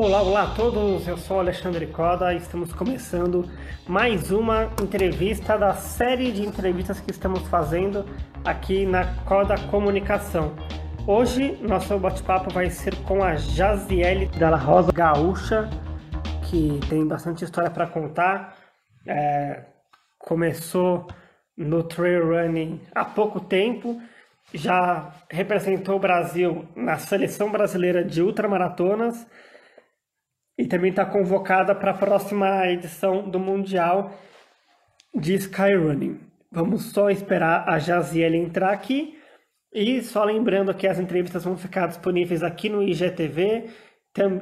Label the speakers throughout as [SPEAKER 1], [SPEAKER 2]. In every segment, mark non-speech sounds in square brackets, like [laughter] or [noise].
[SPEAKER 1] Olá, olá a todos, eu sou Alexandre Coda e estamos começando mais uma entrevista da série de entrevistas que estamos fazendo aqui na Coda Comunicação. Hoje, nosso bate-papo vai ser com a Jaziele Dalla Rosa Gaúcha, que tem bastante história para contar. É, começou no trail running há pouco tempo, já representou o Brasil na seleção brasileira de ultramaratonas e também está convocada para a próxima edição do Mundial de Skyrunning. Vamos só esperar a Jaziele entrar aqui. E só lembrando que as entrevistas vão ficar disponíveis aqui no IGTV.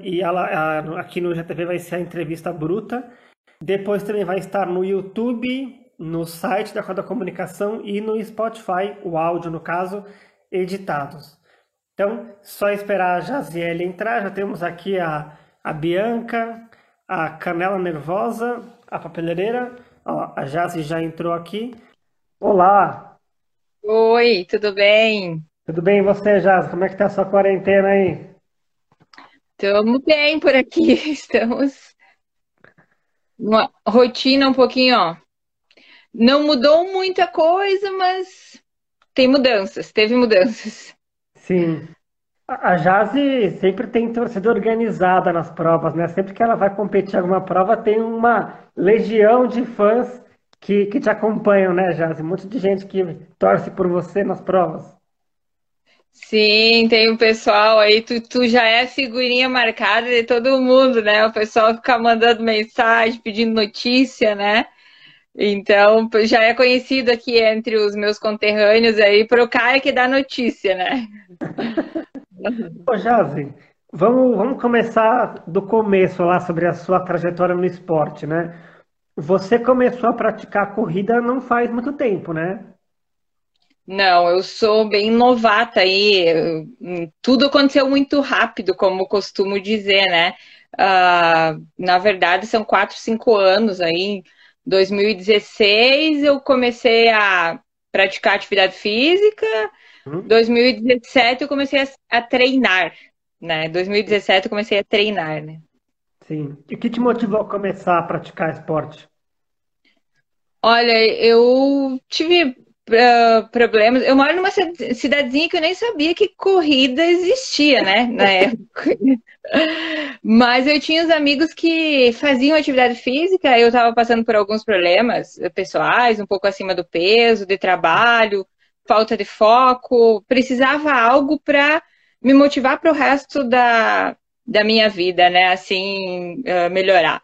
[SPEAKER 1] E ela, aqui no IGTV vai ser a entrevista bruta. Depois também vai estar no YouTube, no site da Roda Comunicação e no Spotify, o áudio no caso, editados. Então, só esperar a Jaziele entrar. Já temos aqui a a Bianca, a Canela Nervosa, a Papeleireira. Ó, a Jazi já entrou aqui. Olá!
[SPEAKER 2] Oi, tudo bem?
[SPEAKER 1] Tudo bem e você, Jazi? Como é que tá a sua quarentena aí?
[SPEAKER 2] Estamos bem por aqui, [laughs] estamos uma rotina um pouquinho, ó. Não mudou muita coisa, mas tem mudanças, teve mudanças.
[SPEAKER 1] Sim. A Jazzy sempre tem torcida organizada nas provas, né? Sempre que ela vai competir alguma prova, tem uma legião de fãs que, que te acompanham, né, Jazzy? Um monte de gente que torce por você nas provas.
[SPEAKER 2] Sim, tem um pessoal aí, tu, tu já é figurinha marcada de todo mundo, né? O pessoal fica mandando mensagem, pedindo notícia, né? Então, já é conhecido aqui entre os meus conterrâneos aí para o cara que dá notícia, né?
[SPEAKER 1] Ô, Jazi, vamos, vamos começar do começo lá sobre a sua trajetória no esporte, né? Você começou a praticar corrida não faz muito tempo, né?
[SPEAKER 2] Não, eu sou bem novata aí. Tudo aconteceu muito rápido, como costumo dizer, né? Uh, na verdade, são quatro, cinco anos aí. Em 2016 eu comecei a praticar atividade física. Uhum. 2017 eu comecei a, a, treinar, né? 2017 eu comecei a treinar, né?
[SPEAKER 1] Sim. E o que te motivou a começar a praticar esporte?
[SPEAKER 2] Olha, eu tive problemas. Eu moro numa cidadezinha que eu nem sabia que corrida existia, né? Na [laughs] época. Mas eu tinha os amigos que faziam atividade física. Eu estava passando por alguns problemas pessoais, um pouco acima do peso, de trabalho falta de foco, precisava algo para me motivar para o resto da, da minha vida, né? Assim, uh, melhorar.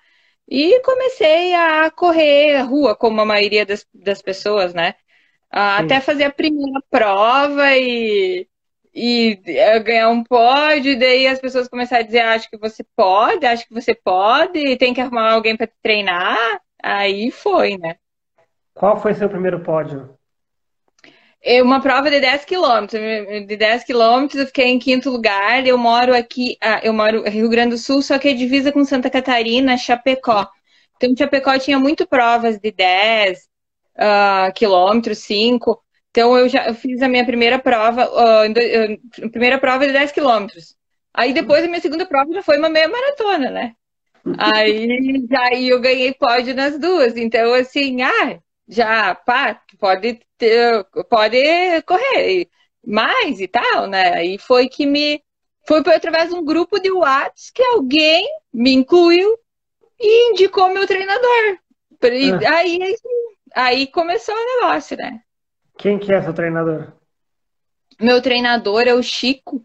[SPEAKER 2] E comecei a correr rua, como a maioria das, das pessoas, né? Uh, até fazer a primeira prova e, e uh, ganhar um pódio, daí as pessoas começaram a dizer, acho que você pode, acho que você pode, tem que arrumar alguém para treinar. Aí foi, né?
[SPEAKER 1] Qual foi seu primeiro pódio?
[SPEAKER 2] É uma prova de 10 quilômetros. De 10 quilômetros, eu fiquei em quinto lugar. Eu moro aqui, ah, eu moro Rio Grande do Sul, só que é divisa com Santa Catarina, Chapecó. Então, Chapecó tinha muito provas de 10 uh, quilômetros, 5. Então, eu já eu fiz a minha primeira prova, uh, primeira prova de 10 quilômetros. Aí, depois, a minha segunda prova já foi uma meia maratona, né? Aí, aí eu ganhei pódio nas duas. Então, assim, ah, já, pá, pode ter, pode correr mais e tal, né? E foi que me foi através de um grupo de WhatsApp que alguém me incluiu e indicou meu treinador. Ah. aí, aí começou o negócio, né?
[SPEAKER 1] Quem que é seu treinador?
[SPEAKER 2] Meu treinador é o Chico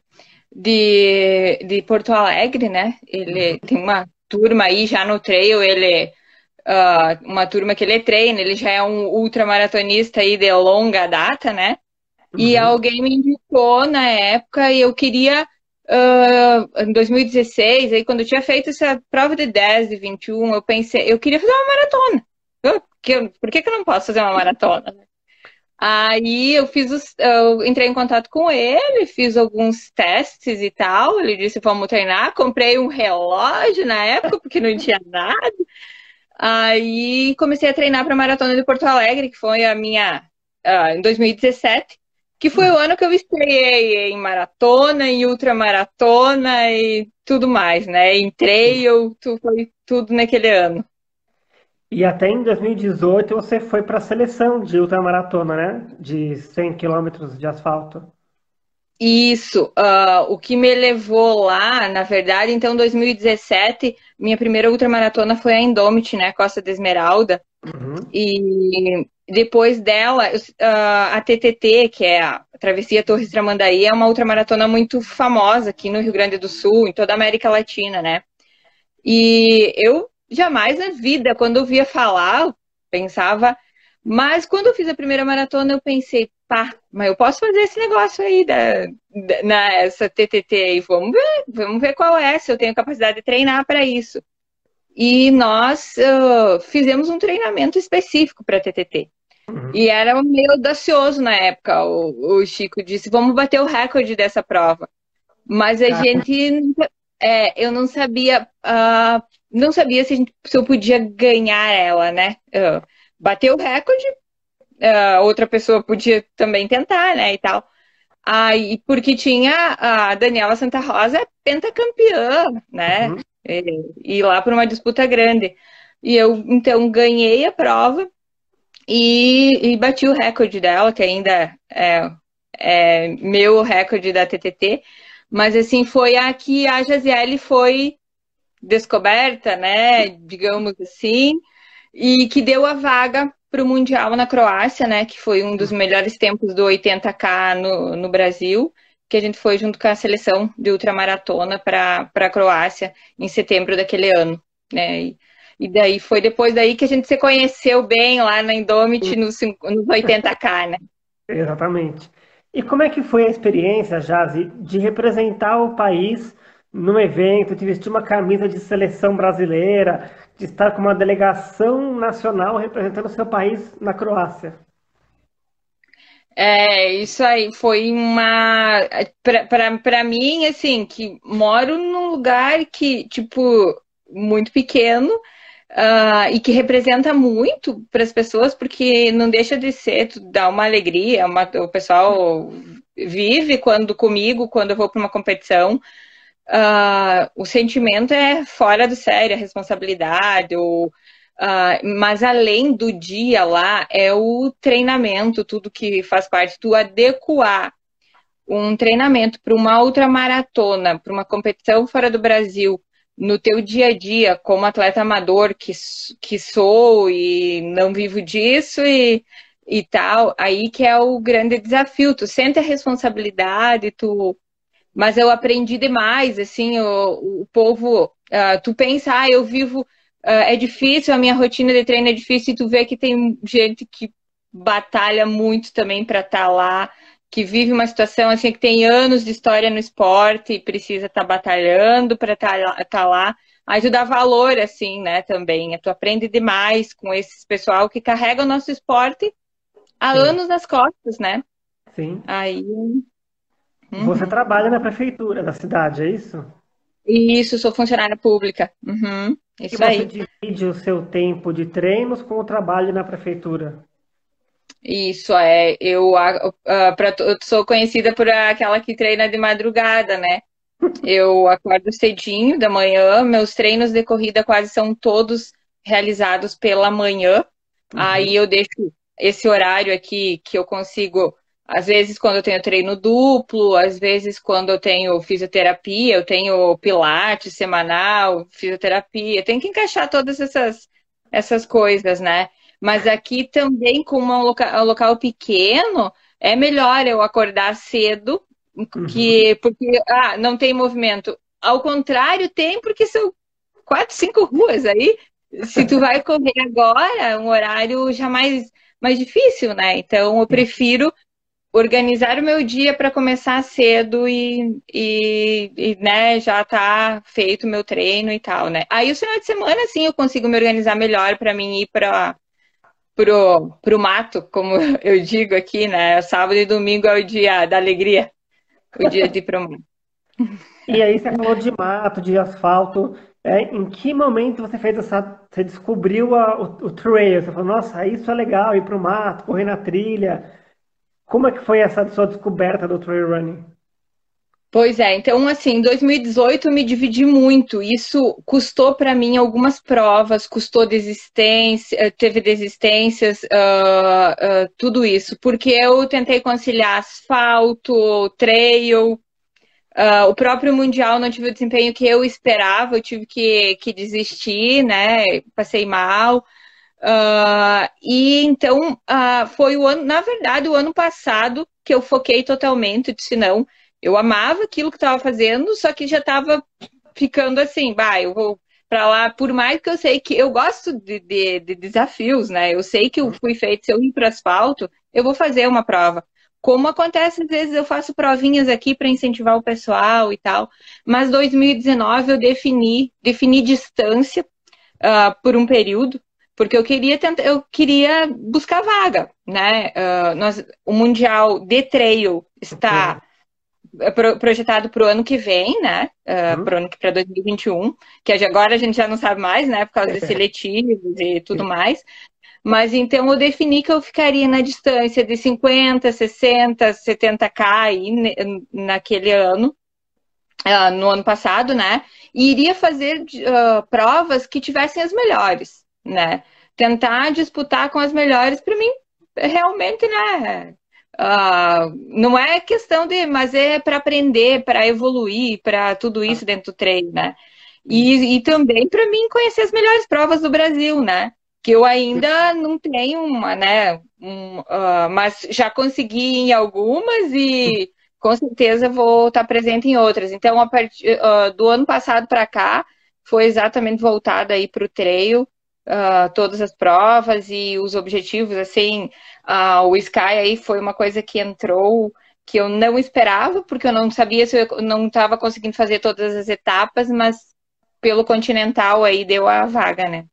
[SPEAKER 2] de, de Porto Alegre, né? Ele uhum. tem uma turma aí já no trail, ele uh, uma turma que ele treina, ele já é um ultramaratonista aí de longa data, né? Uhum. E alguém me indicou na época e eu queria, uh, em 2016, aí quando eu tinha feito essa prova de 10 e 21, eu pensei, eu queria fazer uma maratona. Eu, que, por que, que eu não posso fazer uma maratona? Aí eu fiz os, eu entrei em contato com ele, fiz alguns testes e tal. Ele disse vamos treinar. Comprei um relógio na época porque não tinha nada. Aí comecei a treinar para a Maratona de Porto Alegre, que foi a minha uh, em 2017. que foi o ano que eu estreiei em maratona, em ultramaratona e tudo mais, né? Em trail, foi tudo naquele ano.
[SPEAKER 1] E até em 2018 você foi para a seleção de ultramaratona, né? De 100 quilômetros de asfalto.
[SPEAKER 2] Isso, uh, o que me levou lá, na verdade, então, 2017, minha primeira ultramaratona foi a Indomit, né, Costa da Esmeralda, uhum. e depois dela, uh, a TTT, que é a Travessia Torres Tramandaí, é uma ultramaratona muito famosa aqui no Rio Grande do Sul, em toda a América Latina, né, e eu jamais na vida, quando eu via falar, pensava, mas quando eu fiz a primeira maratona, eu pensei, pá, mas eu posso fazer esse negócio aí da, da nessa TTT aí, vamos ver, vamos ver qual é, se eu tenho capacidade de treinar para isso. E nós uh, fizemos um treinamento específico para TTT. Uhum. E era meio audacioso na época. O, o, Chico disse: vamos bater o recorde dessa prova. Mas a ah. gente, é, eu não sabia, uh, não sabia se, gente, se, eu podia ganhar ela, né? Uh, bater o recorde, uh, outra pessoa podia também tentar, né, e tal. Aí, porque tinha a Daniela Santa Rosa pentacampeã, né, uhum. e, e lá por uma disputa grande. E eu, então, ganhei a prova e, e bati o recorde dela, que ainda é, é meu recorde da TTT, mas assim, foi a que a Jaziele foi descoberta, né, digamos assim, e que deu a vaga para o Mundial na Croácia, né? Que foi um dos melhores tempos do 80K no, no Brasil, que a gente foi junto com a seleção de ultramaratona para a Croácia em setembro daquele ano, né? E, e, daí foi depois daí que a gente se conheceu bem lá na Indomit nos, nos 80K, né? [laughs]
[SPEAKER 1] Exatamente. E como é que foi a experiência, Jazi, de representar o país num evento, de vestir uma camisa de seleção brasileira, de estar com uma delegação nacional representando o seu país na Croácia.
[SPEAKER 2] É, isso aí foi uma. Para mim, assim, que moro num lugar que, tipo, muito pequeno uh, e que representa muito para as pessoas, porque não deixa de ser, dá uma alegria, uma, o pessoal vive quando comigo, quando eu vou para uma competição uh, o sentimento é fora do sério, a responsabilidade, o, uh, mas além do dia lá, é o treinamento, tudo que faz parte, tu adequar um treinamento para uma outra maratona, para uma competição fora do Brasil, no teu dia a dia, como atleta amador que, que sou e não vivo disso e, e tal, aí que é o grande desafio. Tu sente a responsabilidade, tu mas eu aprendi demais, assim, o, o povo, uh, tu pensa, ah, eu vivo, uh, é difícil, a minha rotina de treino é difícil, e tu vê que tem gente que batalha muito também para estar tá lá, que vive uma situação assim, que tem anos de história no esporte e precisa estar tá batalhando para estar tá, tá lá. Aí tu dá valor, assim, né, também. Tu aprende demais com esses pessoal que carrega o nosso esporte há Sim. anos nas costas, né?
[SPEAKER 1] Sim.
[SPEAKER 2] Aí
[SPEAKER 1] Uhum. Você trabalha na prefeitura da cidade, é isso?
[SPEAKER 2] Isso, sou funcionária pública. Uhum. Isso e você
[SPEAKER 1] aí. divide o seu tempo de treinos com o trabalho na prefeitura?
[SPEAKER 2] Isso, é. Eu, uh, pra, eu sou conhecida por aquela que treina de madrugada, né? [laughs] Eu acordo cedinho da manhã, meus treinos de corrida quase são todos realizados pela manhã. Uhum. Aí eu deixo esse horário aqui que eu consigo às vezes, quando eu tenho treino duplo, às vezes, quando eu tenho fisioterapia, eu tenho pilates semanal, fisioterapia, tem que encaixar todas essas, essas coisas, né? Mas aqui também, com um local, um local pequeno, é melhor eu acordar cedo, que, uhum. porque ah, não tem movimento. Ao contrário, tem, porque são quatro, cinco ruas aí. Se tu vai correr agora, um horário já mais, mais difícil, né? Então, eu prefiro organizar o meu dia para começar cedo e, e, e, né, já tá feito o meu treino e tal, né? Aí o final de semana, sim, eu consigo me organizar melhor para mim ir para pro, pro mato, como [laughs] eu digo aqui, né? Sábado e domingo é o dia da alegria, o dia de ir pro mato. [laughs]
[SPEAKER 1] E aí você falou de mato, de asfalto. É, em que momento você fez essa. Você descobriu a, o, o trail? Você falou, nossa, isso é legal, ir pro mato, correr na trilha. Como é que foi essa sua descoberta do trail running?
[SPEAKER 2] Pois é, então assim, em 2018 eu me dividi muito. Isso custou para mim algumas provas, custou desistência, eh, teve desistências, uh, uh, tudo isso, porque eu tentei conciliar asfalto, trail, uh, o próprio mundial não tive o desempenho que eu esperava, eu tive que, que desistir, né? Passei mal. E então foi o ano, na verdade, o ano passado que eu foquei totalmente, disse não eu amava aquilo que estava fazendo, só que já estava ficando assim, vai, eu vou para lá, por mais que eu sei que eu gosto de, de, de, desafios, né? Eu sei que eu fui feito, se eu ir para asfalto, eu vou fazer uma prova. Como acontece, às vezes eu faço provinhas aqui para incentivar o pessoal e tal. Mas 2019 eu defini, defini distância uh, por um período, porque eu queria tentar, eu queria buscar vaga, né? Uh, nós, o Mundial de Trail está é projetado para o ano que vem, né? Uh, uhum. Para 2021, que agora a gente já não sabe mais, né? Por causa de [laughs] seletivos e tudo mais. Mas então eu defini que eu ficaria na distância de 50, 60, 70k aí, naquele ano, uh, no ano passado, né? E iria fazer provas que tivessem as melhores, né? Tentar disputar com as melhores, para mim, realmente, né? Uh, não é questão de, mas é para aprender, para evoluir, para tudo isso dentro do treino, né? E, e também para mim conhecer as melhores provas do Brasil, né? Que eu ainda não tenho uma, né? Um, uh, mas já consegui em algumas e com certeza vou estar presente em outras. Então, a partir uh, do ano passado para cá, foi exatamente voltada aí para o treino uh, todas as provas e os objetivos, assim, uh, o Sky aí foi uma coisa que entrou que eu não esperava, porque eu não sabia se eu não estava conseguindo fazer todas as etapas, mas pelo Continental aí deu a vaga, né?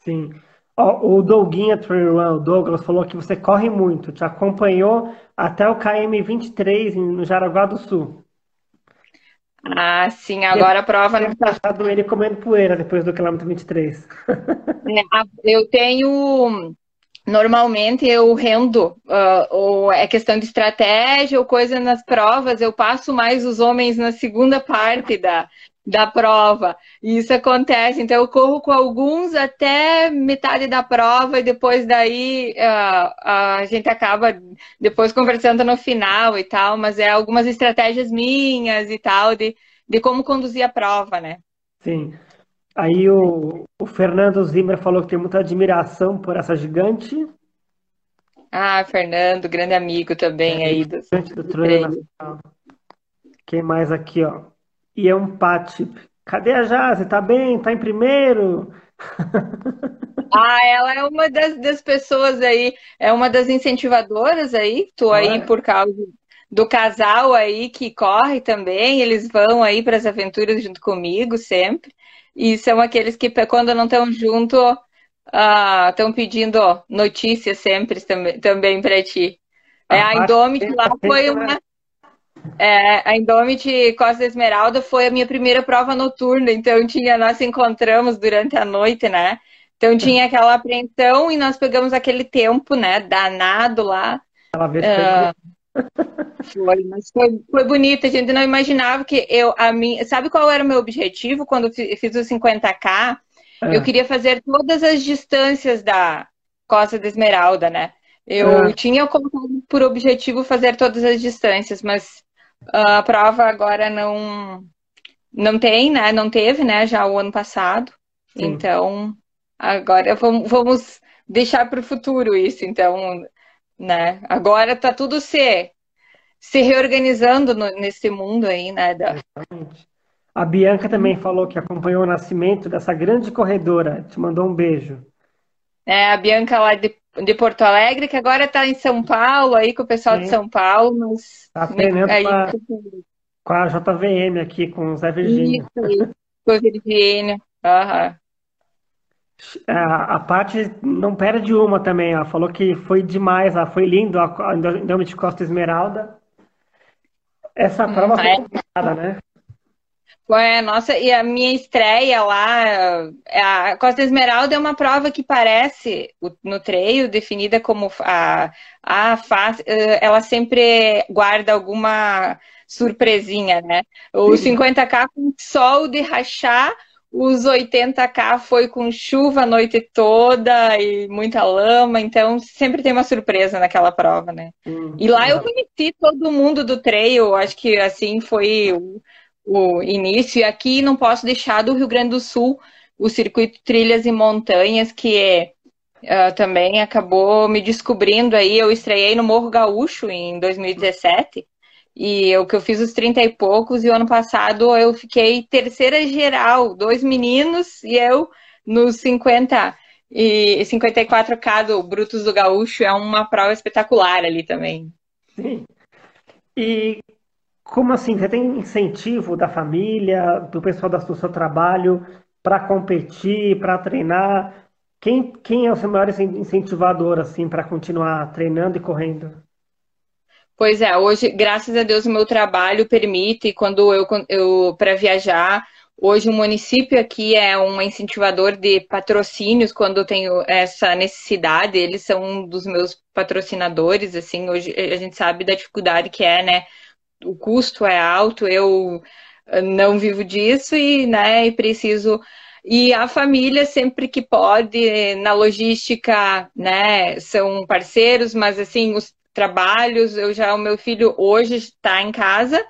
[SPEAKER 1] Sim. Oh, o Douguinha Trail Run, o Douglas, falou que você corre muito, te acompanhou até o KM23 no Jaraguá do Sul.
[SPEAKER 2] Ah, sim, agora a prova
[SPEAKER 1] não tá. achado ele comendo poeira depois do quilômetro 23.
[SPEAKER 2] É, eu tenho. Normalmente eu rendo, uh, ou é questão de estratégia ou coisa nas provas, eu passo mais os homens na segunda parte da, da prova. E isso acontece. Então, eu corro com alguns até metade da prova e depois daí uh, a gente acaba depois conversando no final e tal, mas é algumas estratégias minhas e tal de, de como conduzir a prova, né?
[SPEAKER 1] Sim. Aí o, o Fernando Zimmer falou que tem muita admiração por essa gigante.
[SPEAKER 2] Ah, Fernando, grande amigo também é, aí do, do, do
[SPEAKER 1] Quem mais aqui, ó? E é um pate. Cadê a Jase? Tá bem? Tá em primeiro?
[SPEAKER 2] Ah, ela é uma das, das pessoas aí, é uma das incentivadoras aí. Tô aí por causa do casal aí que corre também. Eles vão aí para as aventuras junto comigo sempre. E são aqueles que, quando não estão junto, estão uh, pedindo notícias sempre também, também para ti. É, a Indomit lá foi uma. É, a Indomit Costa Esmeralda foi a minha primeira prova noturna, então tinha, nós encontramos durante a noite, né? Então tinha aquela apreensão e nós pegamos aquele tempo, né, danado lá. Aquela vez uh, foi, mas foi, foi bonito, a gente não imaginava que eu, a minha, sabe qual era o meu objetivo quando eu fiz o 50K? É. Eu queria fazer todas as distâncias da Costa da Esmeralda, né? Eu é. tinha colocado por objetivo fazer todas as distâncias, mas a prova agora não não tem, né? Não teve, né? Já o ano passado. Sim. Então, agora vamos, vamos deixar para o futuro isso. Então, né? Agora tá tudo se se reorganizando no, nesse mundo aí, né? Da...
[SPEAKER 1] A Bianca também falou que acompanhou o nascimento dessa grande corredora. Te mandou um beijo.
[SPEAKER 2] É, a Bianca lá de de Porto Alegre, que agora está em São Paulo, aí com o pessoal Sim. de São Paulo. Mas,
[SPEAKER 1] tá treinando aí, com, a, com a JVM aqui, com o Zé Virgínio.
[SPEAKER 2] Isso, isso, com o Virgínio. Uhum.
[SPEAKER 1] A, a parte não perde uma também, ela falou que foi demais, ela foi lindo, a nome de Costa Esmeralda. Essa prova hum, foi é. complicada, né?
[SPEAKER 2] Foi, nossa, e a minha estreia lá, a Costa Esmeralda é uma prova que parece no treino definida como a, a fase, ela sempre guarda alguma surpresinha, né? O 50K com sol de rachar, os 80K foi com chuva a noite toda e muita lama, então sempre tem uma surpresa naquela prova, né? Hum, e lá eu conheci todo mundo do trail, acho que assim foi o, início. E aqui não posso deixar do Rio Grande do Sul o circuito Trilhas e Montanhas, que é, uh, também acabou me descobrindo aí. Eu estreiei no Morro Gaúcho em 2017 e o que eu fiz os 30 e poucos, e o ano passado eu fiquei terceira geral, dois meninos e eu nos 50 e 54K do Brutos do Gaúcho, é uma prova espetacular ali também.
[SPEAKER 1] Sim. E como assim? Você tem incentivo da família, do pessoal do seu trabalho para competir, para treinar? Quem, quem é o seu maior incentivador assim para continuar treinando e correndo?
[SPEAKER 2] Pois é, hoje, graças a Deus, o meu trabalho permite, quando eu, eu para viajar, hoje o município aqui é um incentivador de patrocínios quando eu tenho essa necessidade, eles são um dos meus patrocinadores, assim, hoje a gente sabe da dificuldade que é, né? O custo é alto, eu não vivo disso e, né, e preciso e a família sempre que pode na logística, né, são parceiros, mas assim os trabalhos. Eu já, o meu filho hoje está em casa,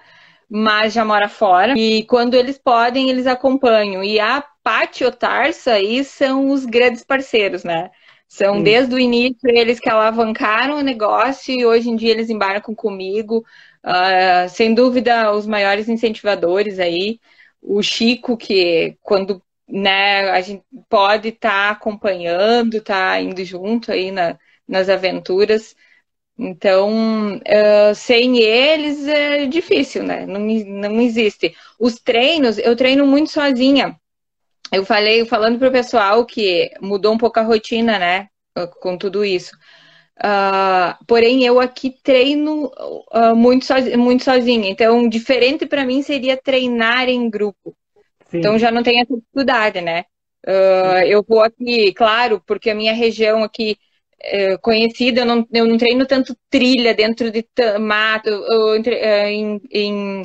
[SPEAKER 2] mas já mora fora. E quando eles podem, eles acompanham. E a Pátio Tarsa aí são os grandes parceiros, né? São desde o início eles que alavancaram o negócio e hoje em dia eles embarcam comigo. Uh, sem dúvida, os maiores incentivadores aí. O Chico, que quando né, a gente pode estar tá acompanhando, tá indo junto aí na, nas aventuras. Então, uh, sem eles é difícil, né? Não, não existe. Os treinos, eu treino muito sozinha. Eu falei, falando para o pessoal que mudou um pouco a rotina, né? Com tudo isso. Uh, porém, eu aqui treino uh, muito, sozinha, muito sozinha. Então, diferente para mim seria treinar em grupo. Sim. Então, já não tem essa dificuldade, né? Uh, eu vou aqui, claro, porque a minha região aqui é, conhecida, eu não, eu não treino tanto trilha dentro de mato, é, em, em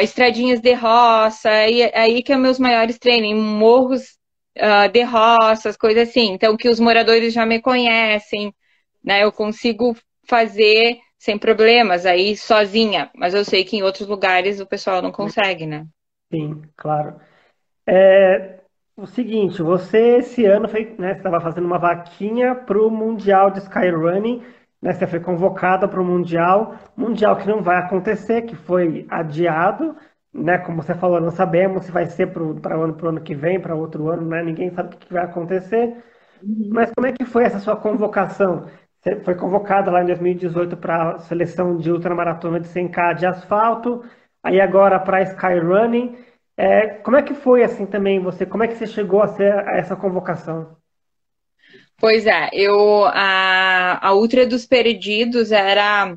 [SPEAKER 2] estradinhas de roça, e é aí que é meus maiores treinos, em morros de roças, coisas assim. Então, que os moradores já me conhecem, né? Eu consigo fazer sem problemas, aí sozinha, mas eu sei que em outros lugares o pessoal não consegue, né?
[SPEAKER 1] Sim, claro. É, o seguinte, você esse ano foi, né, estava fazendo uma vaquinha para o Mundial de Skyrunning, né, você foi convocada para o Mundial, Mundial que não vai acontecer, que foi adiado, né, como você falou, não sabemos se vai ser para o ano, ano que vem, para outro ano, né, ninguém sabe o que vai acontecer, uhum. mas como é que foi essa sua convocação? Foi convocada lá em 2018 para a seleção de ultramaratona de 100K de asfalto, aí agora para Skyrunning, é, como é que foi assim também você? Como é que você chegou a, ser, a essa convocação?
[SPEAKER 2] Pois é, eu a, a Ultra dos Perdidos era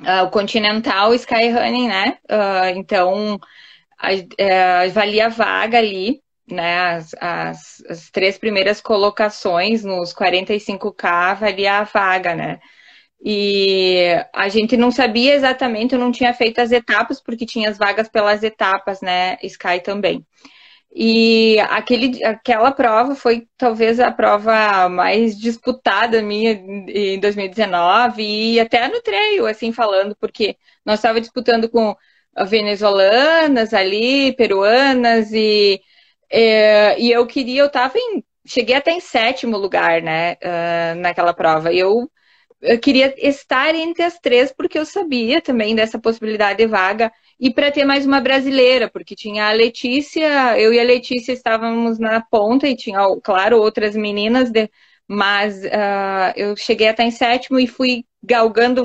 [SPEAKER 2] uh, o Continental Skyrunning, né? Uh, então a, uh, valia a vaga ali, né? As, as, as, três primeiras colocações nos 45K valia a vaga, né? E a gente não sabia exatamente, eu não tinha feito as etapas, porque tinha as vagas pelas etapas, né? Sky também. E aquele, aquela prova foi talvez a prova mais disputada minha em 2019 e até no treino, assim, falando, porque nós estávamos disputando com venezuelanas ali, peruanas e, é, e eu queria, eu estava em, cheguei até em sétimo lugar, né, uh, naquela prova. E eu eu queria estar entre as três, porque eu sabia também dessa possibilidade de vaga, e para ter mais uma brasileira, porque tinha a Letícia, eu e a Letícia estávamos na ponta, e tinha, claro, outras meninas, de, mas uh, eu cheguei a estar em sétimo e fui galgando,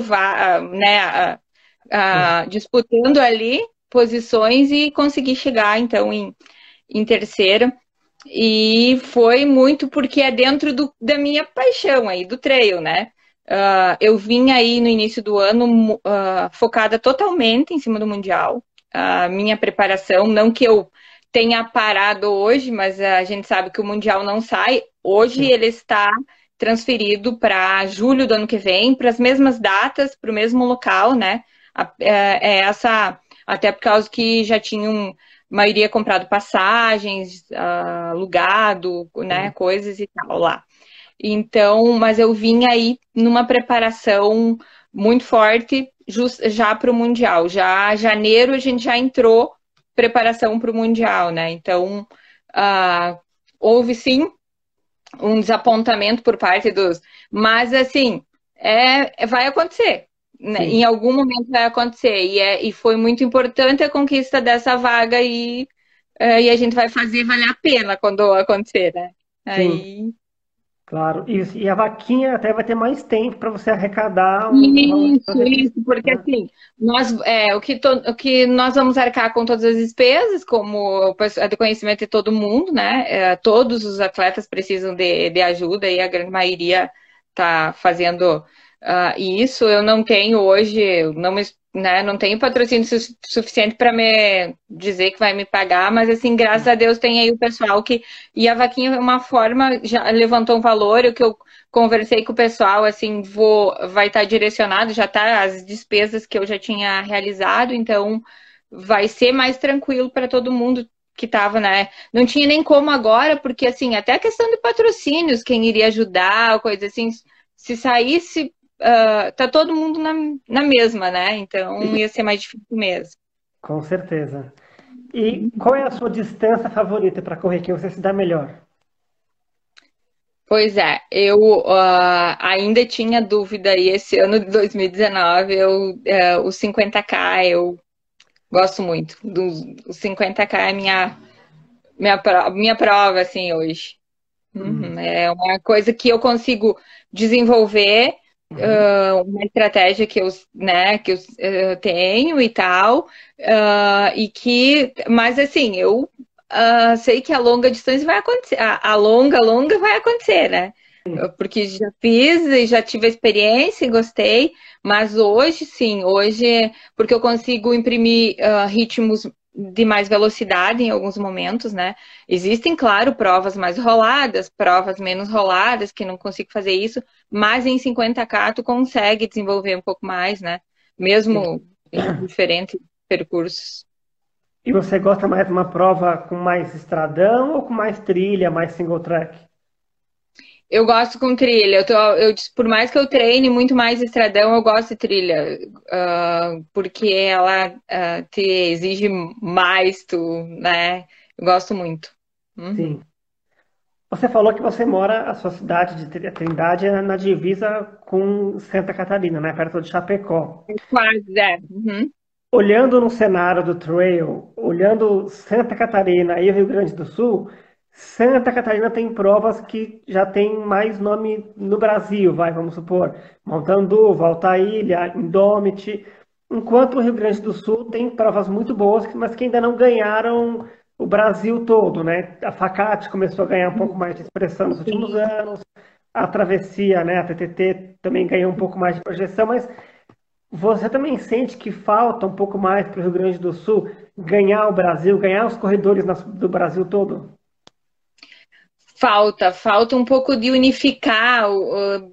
[SPEAKER 2] né, uh, uh, disputando ali posições e consegui chegar, então, em, em terceira. E foi muito porque é dentro do, da minha paixão aí, do trail, né? Uh, eu vim aí no início do ano uh, focada totalmente em cima do Mundial. a minha preparação, não que eu tenha parado hoje, mas a gente sabe que o Mundial não sai. Hoje ele está transferido para julho do ano que vem, para as mesmas datas, para o mesmo local, né? É, é essa, até por causa que já tinham maioria comprado passagens, uh, alugado, né, uhum. coisas e tal lá. Então, mas eu vim aí numa preparação muito forte just, já para o Mundial. Já janeiro a gente já entrou preparação para o Mundial, né? Então, uh, houve sim um desapontamento por parte dos. Mas, assim, é, vai acontecer. Né? Em algum momento vai acontecer. E, é, e foi muito importante a conquista dessa vaga e, uh, e a gente vai fazer valer a pena quando acontecer, né?
[SPEAKER 1] Aí Claro, isso. E a vaquinha até vai ter mais tempo para você arrecadar. Um...
[SPEAKER 2] Isso, isso, porque é. assim, nós, é, o, que to, o que nós vamos arcar com todas as despesas, como é de conhecimento de todo mundo, né? É, todos os atletas precisam de, de ajuda e a grande maioria está fazendo uh, isso. Eu não tenho hoje, não né? Não tenho patrocínio su suficiente para me dizer que vai me pagar, mas assim, graças a Deus tem aí o pessoal que e a vaquinha uma forma já levantou um valor, o que eu conversei com o pessoal, assim, vou vai estar tá direcionado, já tá as despesas que eu já tinha realizado, então vai ser mais tranquilo para todo mundo que estava, né? Não tinha nem como agora, porque assim, até a questão de patrocínios, quem iria ajudar, coisa assim, se saísse uh, tá todo mundo na, na mesma, né? Então ia ser mais difícil mesmo.
[SPEAKER 1] Com certeza. E qual é a sua distância favorita para correr que você se dá melhor?
[SPEAKER 2] Pois é, eu uh, ainda tinha dúvida e esse ano de 2019 eu, uh, os 50k eu gosto muito. Dos, os 50k é minha, minha, minha prova, assim, hoje. Uhum. Uhum. É uma coisa que eu consigo desenvolver uh, uma estratégia que eu, né, que eu uh, tenho e tal, uh, e que, mas assim, eu sei que a longa distância vai acontecer, a, a longa, longa vai acontecer, né? Porque já fiz e já tive a experiência e gostei, mas hoje sim, hoje, porque eu consigo imprimir ritmos de mais velocidade em alguns momentos, né? Existem, claro, provas mais roladas, provas menos roladas, que não consigo fazer isso, mas em 50K tu consegue desenvolver um pouco mais, né? Mesmo Sim. em diferentes percursos.
[SPEAKER 1] E você gosta mais de uma prova com mais estradão ou com mais trilha, mais single track?
[SPEAKER 2] Eu gosto com trilha. Eu tô, eu, por mais que eu treine muito mais estradão, eu gosto de trilha. Uh, porque ela uh, te exige mais, tu, né? Eu gosto muito.
[SPEAKER 1] Uhum. Sim. Você falou que você mora, a sua cidade de Trindade é na divisa com Santa Catarina, né? Perto de Chapecó.
[SPEAKER 2] Quase, é. Uhum.
[SPEAKER 1] Olhando no cenário do trail, olhando Santa Catarina e o Rio Grande do Sul, Santa Catarina tem provas que já tem mais nome no Brasil, vai, vamos supor, Montandu, Volta à Ilha, Indomit, enquanto o Rio Grande do Sul tem provas muito boas, mas que ainda não ganharam o Brasil todo, né? A Facate começou a ganhar um pouco mais de expressão nos últimos anos, a Travessia, né, a TTT também ganhou um pouco mais de projeção, mas você também sente que falta um pouco mais para o Rio Grande do Sul ganhar o Brasil, ganhar os corredores do Brasil todo?
[SPEAKER 2] Falta, falta um pouco de unificar,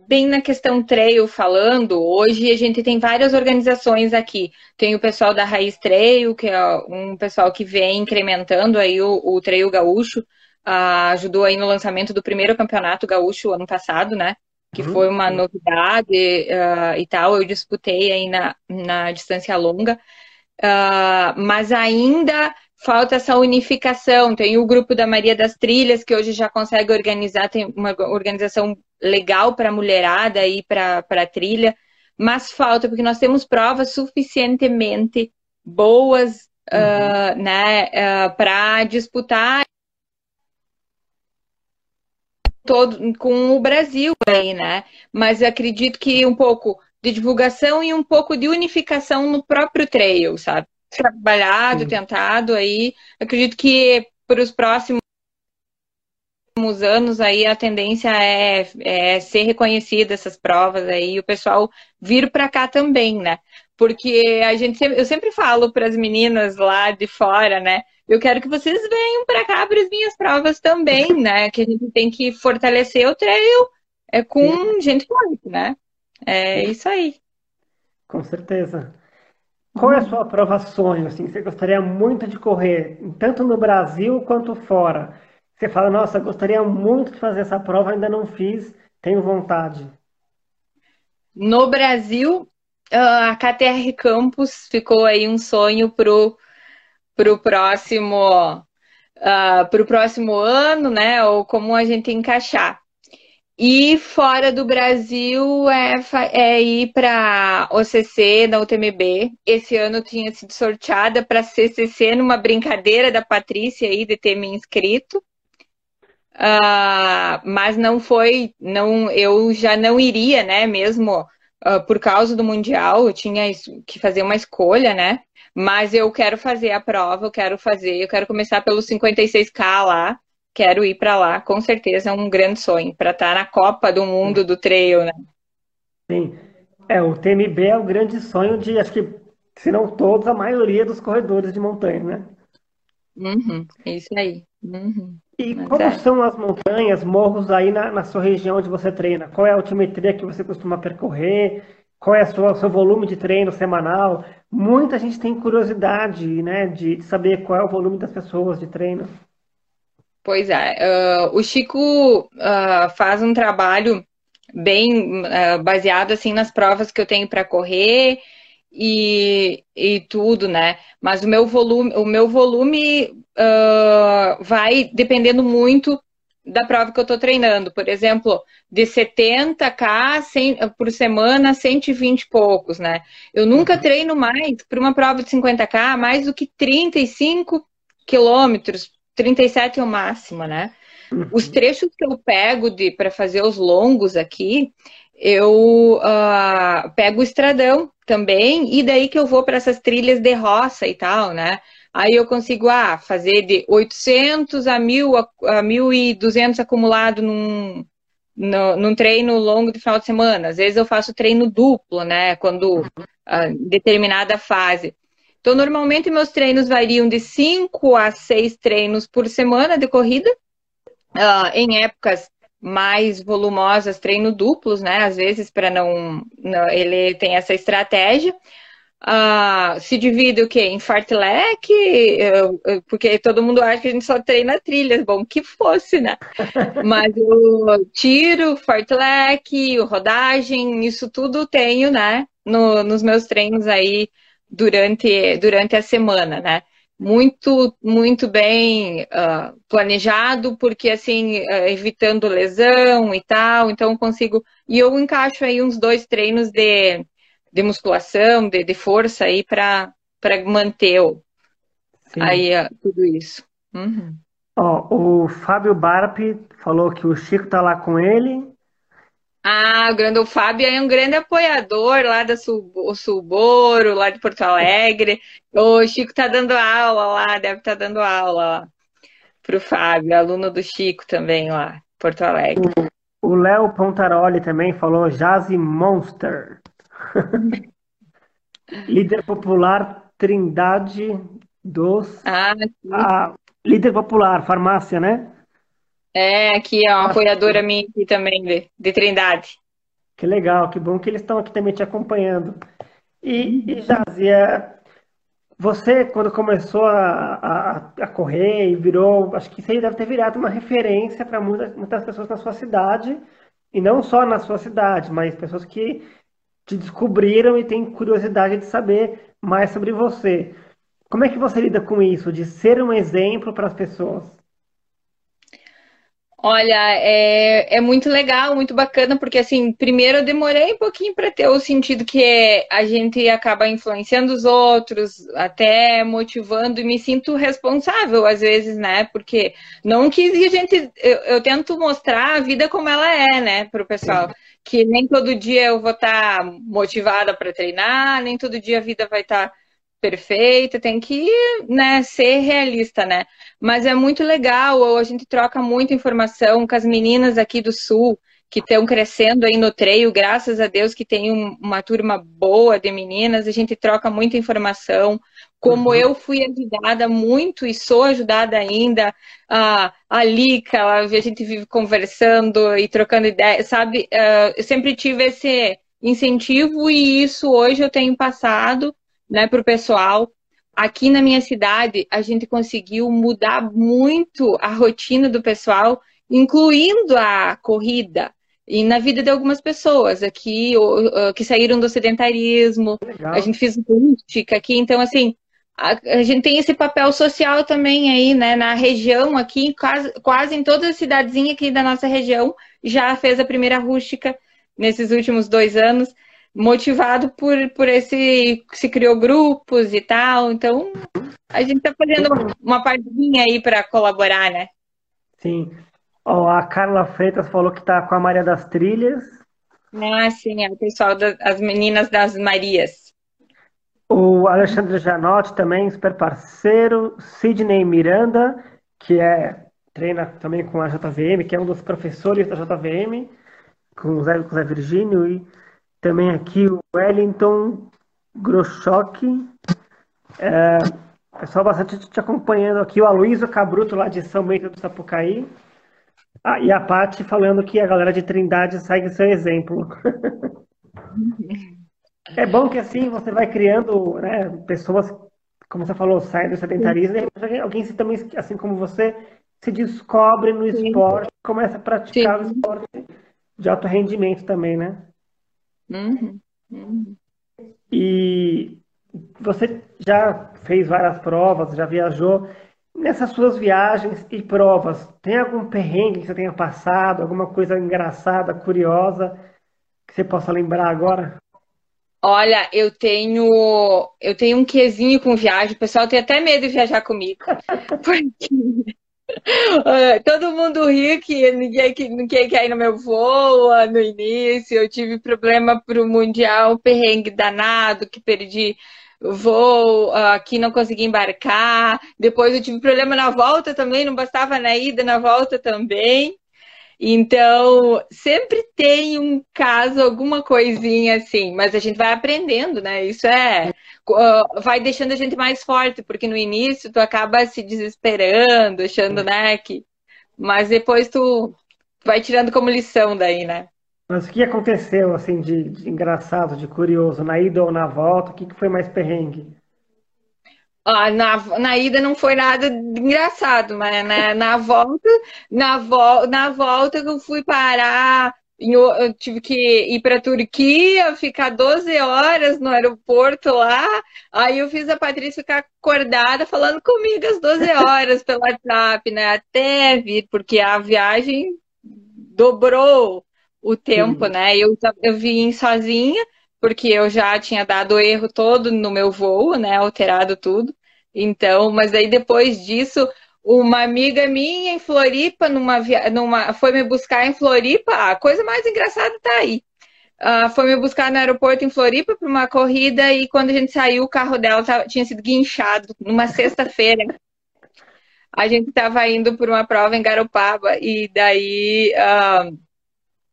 [SPEAKER 2] bem na questão trail falando, hoje a gente tem várias organizações aqui. Tem o pessoal da Raiz Trail, que é um pessoal que vem incrementando aí o, o Trail Gaúcho, uh, ajudou aí no lançamento do primeiro campeonato gaúcho ano passado, né? Que uhum. foi uma novidade uh, e tal. Eu disputei aí na, na distância longa. Uh, mas ainda falta essa unificação. Tem o grupo da Maria das Trilhas, que hoje já consegue organizar, tem uma organização legal para a mulherada e para a trilha, mas falta, porque nós temos provas suficientemente boas uhum. uh, né, uh, para disputar todo com o Brasil aí, né? Mas acredito que um pouco de divulgação e um pouco de unificação no próprio trail, sabe? Trabalhado, Sim. tentado aí. Acredito que para os próximos anos aí a tendência é, é ser reconhecida essas provas aí, o pessoal vir para cá também, né? porque a gente eu sempre falo para as meninas lá de fora, né? Eu quero que vocês venham para cá para as minhas provas também, [laughs] né? Que a gente tem que fortalecer o trail é com gente forte, né? É isso aí.
[SPEAKER 1] Com certeza. Qual é a sua prova sonho? Assim, você gostaria muito de correr, tanto no Brasil quanto fora? Você fala, nossa, gostaria muito de fazer essa prova, ainda não fiz, tenho vontade.
[SPEAKER 2] No Brasil, a KTR Campus ficou aí um sonho pro, pro próximo uh, pro próximo ano, né? Ou como a gente encaixar. E fora do Brasil é, é ir para OCC na UTMB. Esse ano tinha sido sorteada para CCC numa brincadeira da Patrícia aí de ter me inscrito. Uh, mas não foi, não, eu já não iria, né? Mesmo uh, por causa do mundial, eu tinha que fazer uma escolha, né? Mas eu quero fazer a prova, eu quero fazer, eu quero começar pelo 56K lá quero ir para lá, com certeza é um grande sonho, para estar tá na Copa do Mundo do trail, né?
[SPEAKER 1] Sim. É, o TMB é o grande sonho de, acho que, se não todos, a maioria dos corredores de montanha, né?
[SPEAKER 2] Uhum, é isso aí. Uhum.
[SPEAKER 1] E Mas como é. são as montanhas, morros aí na, na, sua região onde você treina? Qual é a altimetria que você costuma percorrer? Qual é o seu volume de treino semanal? Muita gente tem curiosidade, né, de saber qual é o volume das pessoas de treino.
[SPEAKER 2] Pois é. Uh, o Chico uh, faz um trabalho bem uh, baseado assim nas provas que eu tenho para correr e, e tudo, né? Mas o meu volume, o meu volume vai dependendo muito da prova que eu estou treinando. Por exemplo, de 70k 100, por semana, 120 e poucos, né? Eu nunca uhum. treino mais para uma prova de 50k mais do que 35 quilômetros 37 é o máximo, né? Uhum. Os trechos que eu pego de para fazer os longos aqui, eu uh, pego o estradão também, e daí que eu vou para essas trilhas de roça e tal, né? Aí eu consigo ah, fazer de 800 a 1.000 a, a 1.200 acumulado num, no, num treino longo de final de semana. Às vezes eu faço treino duplo, né? Quando uh, determinada fase. Então, normalmente meus treinos variam de 5 a 6 treinos por semana de corrida. Uh, em épocas mais volumosas, treino duplos, né? Às vezes, para não, não, Ele tem essa estratégia. Uh, se divide o quê? Em fartlek, porque todo mundo acha que a gente só treina trilhas, bom que fosse, né? [laughs] Mas o tiro, fartlek, rodagem, isso tudo tenho, né? No, nos meus treinos aí durante, durante a semana, né? Muito, muito bem uh, planejado, porque assim, uh, evitando lesão e tal, então consigo. E eu encaixo aí uns dois treinos de, de musculação, de, de força aí para manter o, aí uh, tudo isso. Uhum.
[SPEAKER 1] Ó, o Fábio Barpi falou que o Chico tá lá com ele
[SPEAKER 2] ah, o grande o Fábio é um grande apoiador lá da Sul, Sulboro, lá de Porto Alegre. O Chico tá dando aula lá, deve estar tá dando aula lá pro Fábio, aluno do Chico também lá, Porto Alegre.
[SPEAKER 1] O Léo Pontaroli também falou Jazzy Monster. [laughs] líder popular Trindade dos. Ah, ah, líder popular, farmácia, né?
[SPEAKER 2] É, aqui, ó, uma apoiadora minha aqui também de, de Trindade.
[SPEAKER 1] Que legal, que bom que eles estão aqui também te acompanhando. E, e Jazia, você, quando começou a, a, a, correr e virou, acho que você deve ter virado uma referência para muitas, muitas pessoas na sua cidade, e não só na sua cidade, mas pessoas que te descobriram e têm curiosidade de saber mais sobre você. Como é que você lida com isso, de ser um exemplo para as pessoas?
[SPEAKER 2] Olha, é, é muito legal, muito bacana, porque assim, primeiro eu demorei um pouquinho para ter o sentido que a gente acaba influenciando os outros, até motivando, e me sinto responsável às vezes, né? Porque não que a gente. Eu, eu tento mostrar a vida como ela é, né, para o pessoal. Sim. Que nem todo dia eu vou estar tá motivada para treinar, nem todo dia a vida vai estar. Tá perfeita, tem que né, ser realista, né? Mas é muito legal, a gente troca muita informação com as meninas aqui do Sul, que estão crescendo aí no treio, graças a Deus que tem um, uma turma boa de meninas, a gente troca muita informação. Como uhum. eu fui ajudada muito e sou ajudada ainda, a, a Lica, a gente vive conversando e trocando ideias, sabe? Uh, eu sempre tive esse incentivo e isso hoje eu tenho passado né, para o pessoal. Aqui na minha cidade, a gente conseguiu mudar muito a rotina do pessoal, incluindo a corrida e na vida de algumas pessoas aqui que saíram do sedentarismo. Legal. A gente fez política aqui, então assim a, gente tem esse papel social também aí, né? Na região aqui, quase, quase em todas as cidadezinhas aqui da nossa região já fez a primeira rústica nesses últimos dois anos, motivado por, por esse se criou grupos e tal. Então a gente está fazendo uma partezinha aí para colaborar, né?
[SPEAKER 1] Sim. Oh, a Carla Freitas falou que está com a Maria das Trilhas.
[SPEAKER 2] Ah, sim, é o pessoal das meninas das Marias.
[SPEAKER 1] O Alexandre Janotti também, super parceiro. Sidney Miranda, que é treina também com a JVM, que é um dos professores da JVM, com o Zé, com o Zé Virgínio. E também aqui o Wellington Groschok. É, pessoal bastante te acompanhando aqui. O Aloysio Cabruto, lá de São Bento do Sapucaí. Ah, e a Paty falando que a galera de Trindade segue seu exemplo. é bom que assim você vai criando né, pessoas, como você falou, saem do sedentarismo e alguém se também, assim como você, se descobre no esporte, começa a praticar Sim. o esporte de alto rendimento também, né?
[SPEAKER 2] Uhum. Uhum.
[SPEAKER 1] E você já fez várias provas, já viajou. Nessas suas viagens e provas, tem algum perrengue que você tenha passado, alguma coisa engraçada, curiosa, que você possa lembrar agora?
[SPEAKER 2] Olha, eu tenho eu tenho um quesinho com viagem. O pessoal tem até medo de viajar comigo. [laughs] Porque todo mundo ri que ninguém, que ninguém quer ir no meu voo no início. Eu tive problema para o Mundial, perrengue danado, que perdi ah, aqui não consegui embarcar. Depois eu tive problema na volta também, não bastava na ida, na volta também. Então, sempre tem um caso, alguma coisinha assim, mas a gente vai aprendendo, né? Isso é. Uh, vai deixando a gente mais forte, porque no início tu acaba se desesperando, achando, né, que. Mas depois tu vai tirando como lição daí, né?
[SPEAKER 1] Mas o que aconteceu, assim, de, de engraçado, de curioso, na ida ou na volta? O que, que foi mais perrengue?
[SPEAKER 2] Ah, na, na ida não foi nada engraçado, mas né, na volta, na, vo, na volta eu fui parar, eu tive que ir para a Turquia, ficar 12 horas no aeroporto lá. Aí eu fiz a Patrícia ficar acordada falando comigo às 12 [laughs] horas pelo WhatsApp, né? Até vir, porque a viagem dobrou o tempo, Sim. né? Eu, eu vim sozinha, porque eu já tinha dado o erro todo no meu voo, né? Alterado tudo. Então, mas aí depois disso, uma amiga minha em Floripa, numa, numa foi me buscar em Floripa, a coisa mais engraçada tá aí. Uh, foi me buscar no aeroporto em Floripa para uma corrida e quando a gente saiu, o carro dela tava, tinha sido guinchado numa sexta-feira. A gente estava indo por uma prova em Garopaba e daí uh,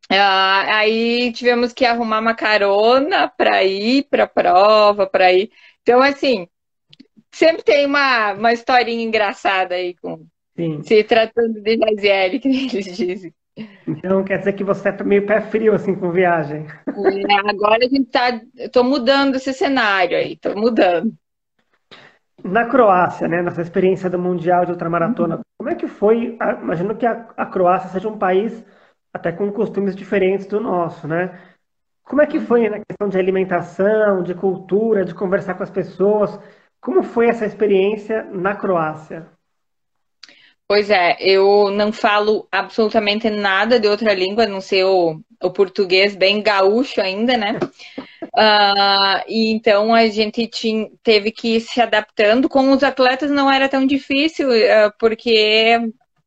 [SPEAKER 2] Uh, aí tivemos que arrumar uma carona para ir para a prova, para ir. Então, assim, sempre tem uma, uma historinha engraçada aí com Sim. se tratando de Jaziele, que eles dizem.
[SPEAKER 1] Então quer dizer que você é meio pé frio assim com viagem.
[SPEAKER 2] É, agora a gente tá. Estou mudando esse cenário aí, estou mudando.
[SPEAKER 1] Na Croácia, né, nessa experiência do Mundial de Ultramaratona, uhum. como é que foi? Imagino que a, a Croácia seja um país até com costumes diferentes do nosso, né? Como é que foi na questão de alimentação, de cultura, de conversar com as pessoas? Como foi essa experiência na Croácia?
[SPEAKER 2] Pois é, eu não falo absolutamente nada de outra língua, a não ser o, o português bem gaúcho ainda, né? Uh, [laughs] e então a gente tinha, teve que ir se adaptando. Com os atletas não era tão difícil, uh, porque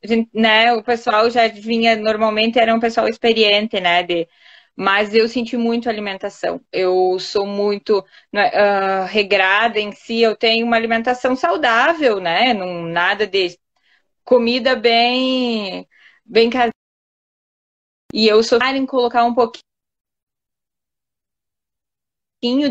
[SPEAKER 2] gente, né, o pessoal já vinha, normalmente era um pessoal experiente, né, de, mas eu senti muito alimentação. Eu sou muito uh, regrada em si, eu tenho uma alimentação saudável, né, não, nada de comida bem, bem E eu sou em colocar um pouquinho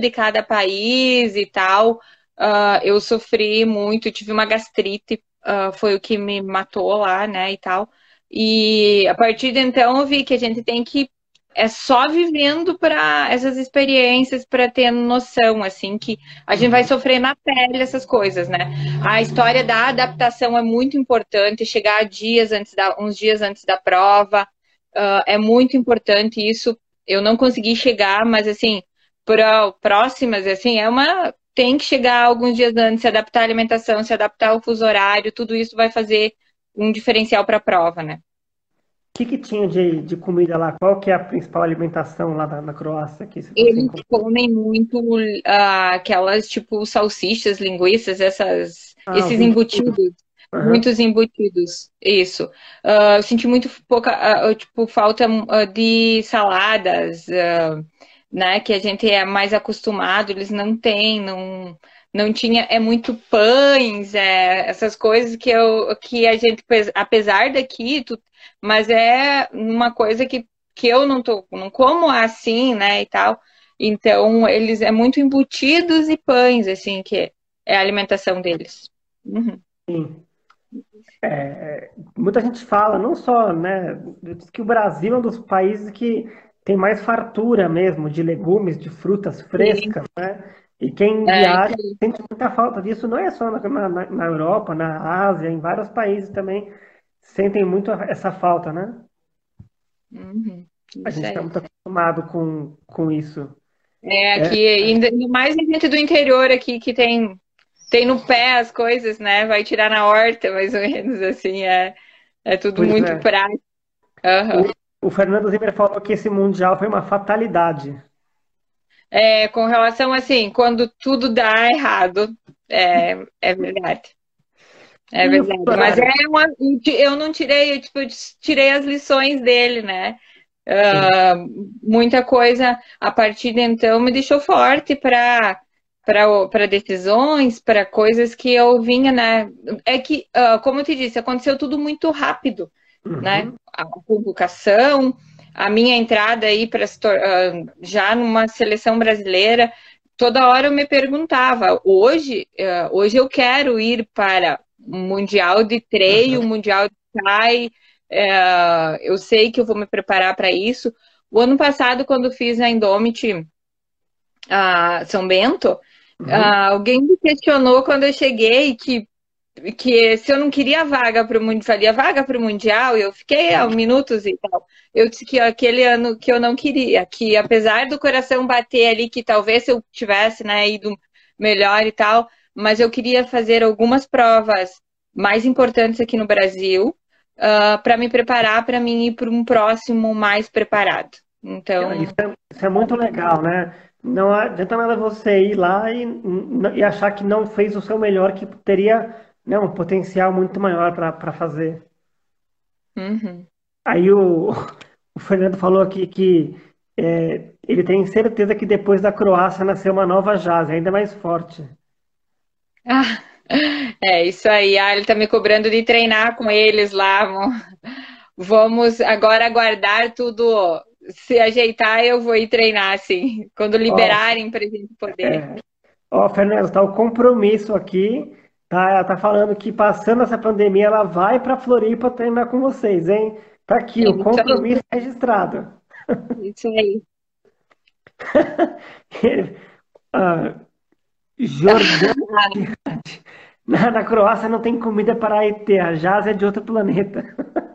[SPEAKER 2] de cada país e tal. Uh, eu sofri muito, tive uma gastrite, uh, foi o que me matou lá, né, e tal. E a partir de então eu vi que a gente tem que é só vivendo para essas experiências para ter noção assim que a gente vai sofrer na pele essas coisas, né? A história da adaptação é muito importante, chegar dias antes da, uns dias antes da prova uh, é muito importante isso. Eu não consegui chegar, mas assim para próximas assim é uma tem que chegar alguns dias antes, se adaptar à alimentação, se adaptar ao fuso horário, tudo isso vai fazer um diferencial para a prova, né?
[SPEAKER 1] Que, que tinha de, de comida lá? Qual que é a principal alimentação lá na, na Croácia? Que
[SPEAKER 2] Eles comem muito uh, aquelas, tipo, salsichas, linguiças, essas, ah, esses embutidos. Uhum. Muitos embutidos, isso. Uh, eu senti muito pouca, uh, tipo, falta de saladas, né? Que a gente é mais acostumado, eles não têm, não não tinha é muito pães é, essas coisas que eu que a gente apesar daqui tu mas é uma coisa que, que eu não tô, não como assim, né, e tal. Então, eles é muito embutidos e pães, assim, que é a alimentação deles. Uhum.
[SPEAKER 1] Sim. É, muita gente fala, não só, né, que o Brasil é um dos países que tem mais fartura mesmo de legumes, de frutas frescas, Sim. né? E quem é, viaja que... sente muita falta disso, não é só na, na, na Europa, na Ásia, em vários países também sentem muito essa falta, né?
[SPEAKER 2] Uhum,
[SPEAKER 1] a gente está muito acostumado com, com isso.
[SPEAKER 2] É, aqui, é. ainda mais gente do interior aqui que tem, tem no pé as coisas, né? Vai tirar na horta, [laughs] mais ou menos, assim, é, é tudo pois muito é. prático. Uhum.
[SPEAKER 1] O, o Fernando Zimmer falou que esse Mundial foi uma fatalidade.
[SPEAKER 2] É, com relação, assim, quando tudo dá errado, é, é verdade. É verdade. Mas é uma, eu não tirei, tipo, eu tirei as lições dele, né? Uh, muita coisa a partir de então me deixou forte para para decisões, para coisas que eu vinha, né? É que, uh, como eu te disse, aconteceu tudo muito rápido, uhum. né? A convocação, a minha entrada aí para uh, já numa seleção brasileira, toda hora eu me perguntava, hoje, uh, hoje eu quero ir para mundial de treino, uhum. mundial de trai. É, eu sei que eu vou me preparar para isso. O ano passado, quando fiz a Indomit a São Bento, uhum. alguém me questionou quando eu cheguei que, que se eu não queria vaga para o mundial, vaga para o mundial, eu fiquei há minutos e tal. Eu disse que aquele ano que eu não queria, que apesar do coração bater ali, que talvez eu tivesse né, ido melhor e tal, mas eu queria fazer algumas provas mais importantes aqui no Brasil uh, ah, para me preparar para mim ir para um próximo mais preparado. Então
[SPEAKER 1] isso é, isso é, muito legal, né? Não adianta nada você ir lá e, e achar que não fez o seu melhor, que teria né, um potencial muito maior para fazer.
[SPEAKER 2] Uhum.
[SPEAKER 1] Aí o, [laughs] o, Fernando falou aqui que é, ele tem certeza que depois da Croácia nasceu uma nova Jazz, ainda mais forte.
[SPEAKER 2] Ah, é isso aí. Ah, ele tá me cobrando de treinar com eles lá. Vamos agora aguardar tudo se ajeitar. Eu vou ir treinar, assim, quando liberarem para a gente poder.
[SPEAKER 1] É. Ó, Fernando, tá o compromisso aqui. Tá, ela tá falando que passando essa pandemia, ela vai para Floripa treinar com vocês, hein? Tá aqui, o compromisso aí. registrado.
[SPEAKER 2] Isso aí. [laughs]
[SPEAKER 1] ah, Jordânia. [laughs] Na, na, Croácia não tem comida para ET, a Jaz é de outro planeta. [laughs]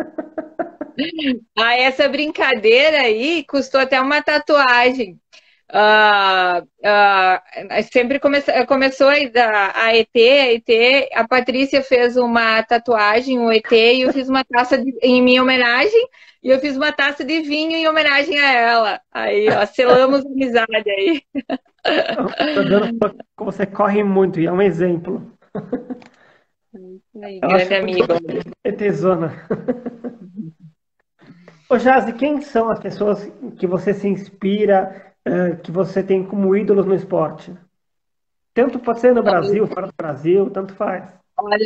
[SPEAKER 2] Ah, essa brincadeira aí custou até uma tatuagem. Uh, uh, sempre come, começou a, a, ET, a ET, a Patrícia fez uma tatuagem, o ET, e eu fiz uma taça de, em minha homenagem, e eu fiz uma taça de vinho em homenagem a ela. Aí, ó, selamos amizade aí.
[SPEAKER 1] Você corre muito e é um exemplo.
[SPEAKER 2] Aí, grande amigo.
[SPEAKER 1] É tesona. Ô Jazi, quem são as pessoas que você se inspira, eh, que você tem como ídolos no esporte? Tanto pode ser no Brasil, fora do Brasil, tanto faz.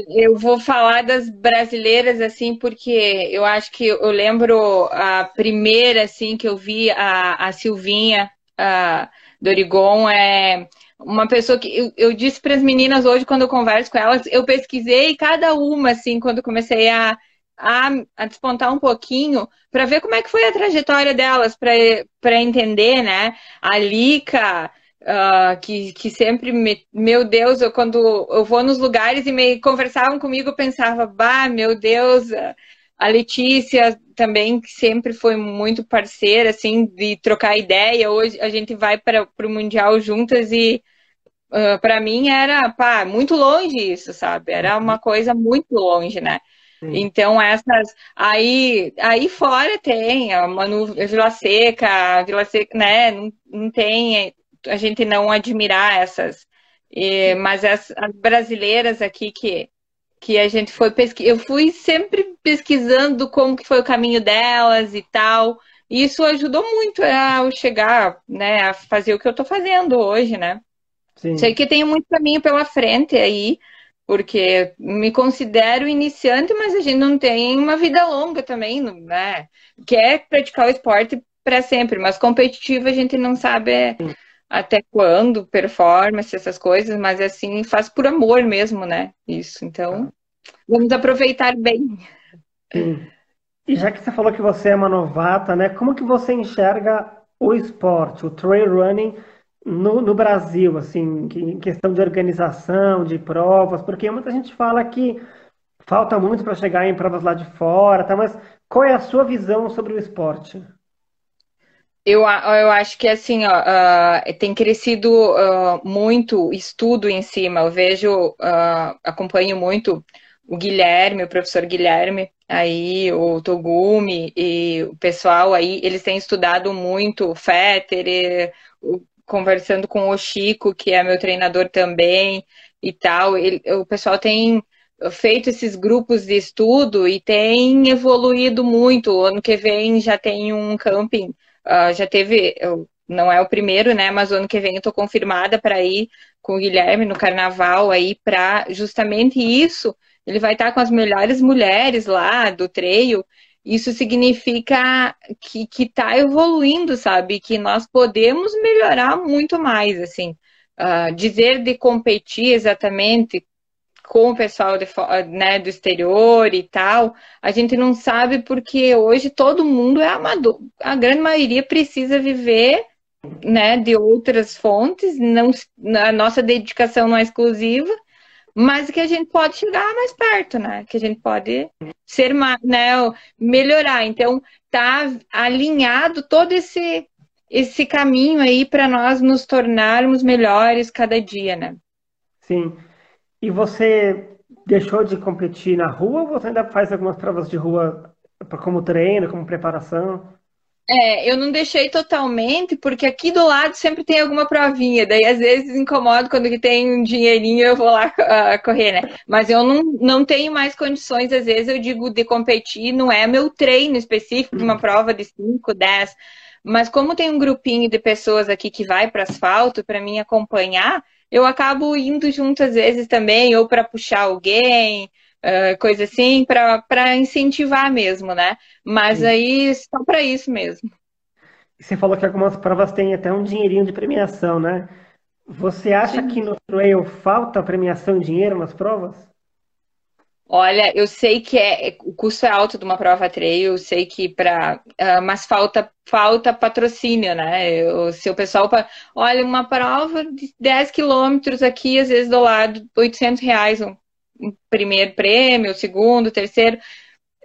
[SPEAKER 2] Eu vou falar das brasileiras, assim, porque eu acho que eu lembro a primeira, assim, que eu vi a, a Silvinha a Dorigon, é uma pessoa que eu, eu disse para as meninas hoje, quando eu converso com elas, eu pesquisei cada uma, assim, quando comecei a, a, a despontar um pouquinho, para ver como é que foi a trajetória delas, para entender, né? A Lica, uh, que, que sempre, me, meu Deus, eu, quando eu vou nos lugares e me conversavam comigo, eu pensava, bah, meu Deus, a Letícia também, que sempre foi muito parceira, assim, de trocar ideia. Hoje a gente vai para o Mundial juntas e uh, para mim era, pá, muito longe isso, sabe? Era uma coisa muito longe, né? Sim. Então, essas. Aí, aí fora tem a Manu Vila Seca, a Vila Seca, né? Não, não tem a gente não admirar essas. E, mas as, as, brasileiras aqui que, que a gente foi pesquisar, eu fui sempre pesquisando como que foi o caminho delas e tal. E isso ajudou muito a chegar, né, a fazer o que eu estou fazendo hoje, né? Sim. Sei que tenho muito caminho pela frente aí, porque me considero iniciante, mas a gente não tem uma vida longa também, né? Quer praticar o esporte para sempre, mas competitivo a gente não sabe até quando, performance, essas coisas, mas assim, faz por amor mesmo, né? Isso. Então, vamos aproveitar bem.
[SPEAKER 1] E já que você falou que você é uma novata, né? Como que você enxerga o esporte, o trail running no, no Brasil, assim, em questão de organização, de provas? Porque muita gente fala que falta muito para chegar em provas lá de fora, tá? Mas qual é a sua visão sobre o esporte?
[SPEAKER 2] Eu, eu acho que assim, ó, uh, tem crescido uh, muito estudo em cima. Eu vejo, uh, acompanho muito o Guilherme, o professor Guilherme, aí o Togumi e o pessoal aí, eles têm estudado muito o Fetter, e, o, conversando com o Chico, que é meu treinador também e tal. Ele, o pessoal tem feito esses grupos de estudo e tem evoluído muito. O ano que vem já tem um camping Uh, já teve, eu, não é o primeiro, né? Mas o ano que vem eu tô confirmada para ir com o Guilherme no carnaval aí para justamente isso. Ele vai estar com as melhores mulheres lá do treio. Isso significa que, que tá evoluindo, sabe? Que nós podemos melhorar muito mais, assim. Uh, dizer de competir exatamente com o pessoal de, né, do exterior e tal, a gente não sabe porque hoje todo mundo é amador. A grande maioria precisa viver né, de outras fontes, não, a nossa dedicação não é exclusiva, mas que a gente pode chegar mais perto, né? Que a gente pode ser mais, né, melhorar. Então, tá alinhado todo esse esse caminho aí para nós nos tornarmos melhores cada dia, né?
[SPEAKER 1] Sim. E você deixou de competir na rua ou você ainda faz algumas provas de rua como treino, como preparação?
[SPEAKER 2] É, eu não deixei totalmente, porque aqui do lado sempre tem alguma provinha, daí às vezes incomodo quando tem um dinheirinho eu vou lá uh, correr, né? Mas eu não, não tenho mais condições, às vezes eu digo de competir, não é meu treino específico, uma uhum. prova de 5, 10, mas como tem um grupinho de pessoas aqui que vai para asfalto para mim acompanhar, eu acabo indo junto às vezes também, ou para puxar alguém, uh, coisa assim, para incentivar mesmo, né? Mas Sim. aí só para isso mesmo.
[SPEAKER 1] Você falou que algumas provas têm até um dinheirinho de premiação, né? Você acha Sim. que no trail falta premiação em dinheiro nas provas?
[SPEAKER 2] Olha, eu sei que é, o custo é alto de uma prova trail, eu sei que para, uh, mas falta falta patrocínio, né? Eu, se o pessoal, olha, uma prova de 10 quilômetros aqui, às vezes do lado, 800 reais um, primeiro prêmio, segundo, terceiro.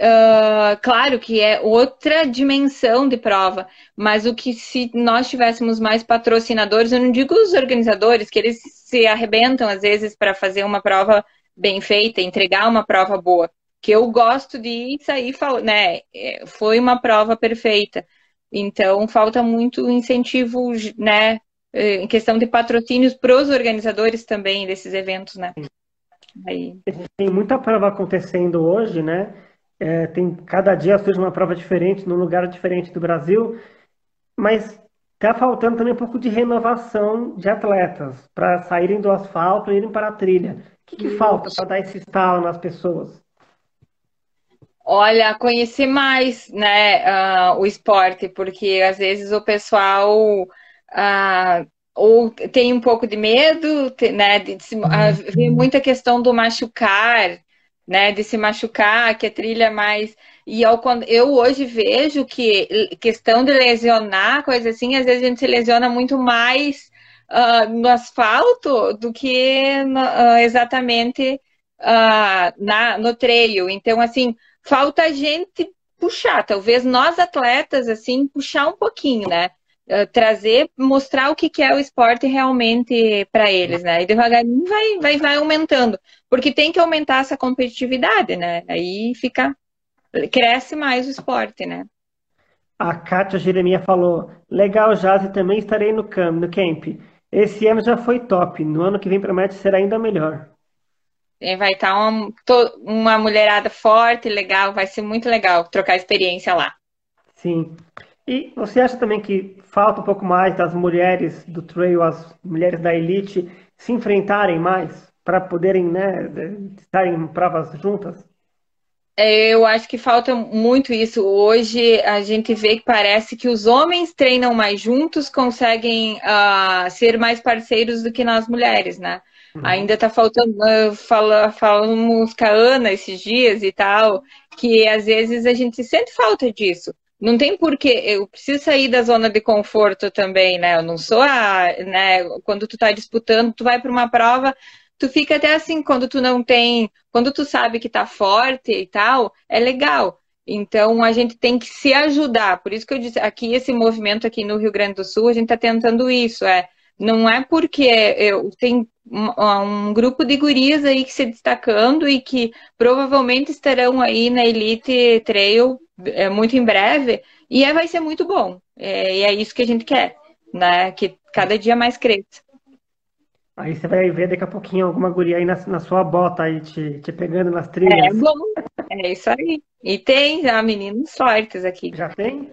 [SPEAKER 2] Uh, claro que é outra dimensão de prova, mas o que se nós tivéssemos mais patrocinadores, eu não digo os organizadores, que eles se arrebentam às vezes para fazer uma prova bem feita, entregar uma prova boa. Que eu gosto de ir sair falando, né? É, foi uma prova perfeita. Então, falta muito incentivo, né? É, em questão de patrocínios para os organizadores também desses eventos, né?
[SPEAKER 1] Aí. Tem muita prova acontecendo hoje, né? É, tem cada dia surge uma prova diferente, num lugar diferente do Brasil, mas está faltando também um pouco de renovação de atletas para saírem do asfalto e irem para a trilha que, que falta para dar esse estalo nas pessoas?
[SPEAKER 2] Olha, conhecer mais, né, uh, o esporte, porque às vezes o pessoal uh, ou tem um pouco de medo, né, de, de se, uh, vem muita questão do machucar, né, de se machucar, que a trilha é mais e eu, eu hoje vejo que questão de lesionar, coisa assim, às vezes a gente se lesiona muito mais uh, no asfalto do que no, uh, exatamente uh, na, no treino. Então, assim, falta a gente puxar, talvez nós atletas, assim, puxar um pouquinho, né? Trazer, mostrar o que, que é o esporte realmente para eles, né? E devagarinho vai, vai, vai aumentando, porque tem que aumentar essa competitividade, né? Aí fica, cresce mais o esporte, né?
[SPEAKER 1] A Kátia Jeremia falou: legal, Jazz, também estarei no camp, no camp. Esse ano já foi top, no ano que vem promete ser ainda melhor.
[SPEAKER 2] Vai estar tá uma, uma mulherada forte, legal, vai ser muito legal trocar experiência lá.
[SPEAKER 1] Sim. E você acha também que falta um pouco mais das mulheres do trail, as mulheres da elite, se enfrentarem mais para poderem né, estarem em provas juntas?
[SPEAKER 2] Eu acho que falta muito isso. Hoje a gente vê que parece que os homens treinam mais juntos, conseguem uh, ser mais parceiros do que nós mulheres, né? Uhum. Ainda está faltando, uh, fala, falamos com a Ana esses dias e tal, que às vezes a gente sente falta disso. Não tem porquê, eu preciso sair da zona de conforto também, né? Eu não sou a, né? Quando tu está disputando, tu vai para uma prova, tu fica até assim, quando tu não tem, quando tu sabe que tá forte e tal, é legal. Então a gente tem que se ajudar. Por isso que eu disse, aqui esse movimento aqui no Rio Grande do Sul, a gente está tentando isso, é não é porque eu tenho um, um, grupo de gurias aí que se destacando e que provavelmente estarão aí na Elite Trail é, muito em breve, e é, vai ser muito bom. É, e é isso que a gente quer, né? Que cada dia mais cresça.
[SPEAKER 1] Aí você vai ver daqui a pouquinho alguma guria aí na, na sua bota aí te, te pegando nas trilhas.
[SPEAKER 2] É bom, é isso aí. E tem já meninos fortes aqui.
[SPEAKER 1] Já tem?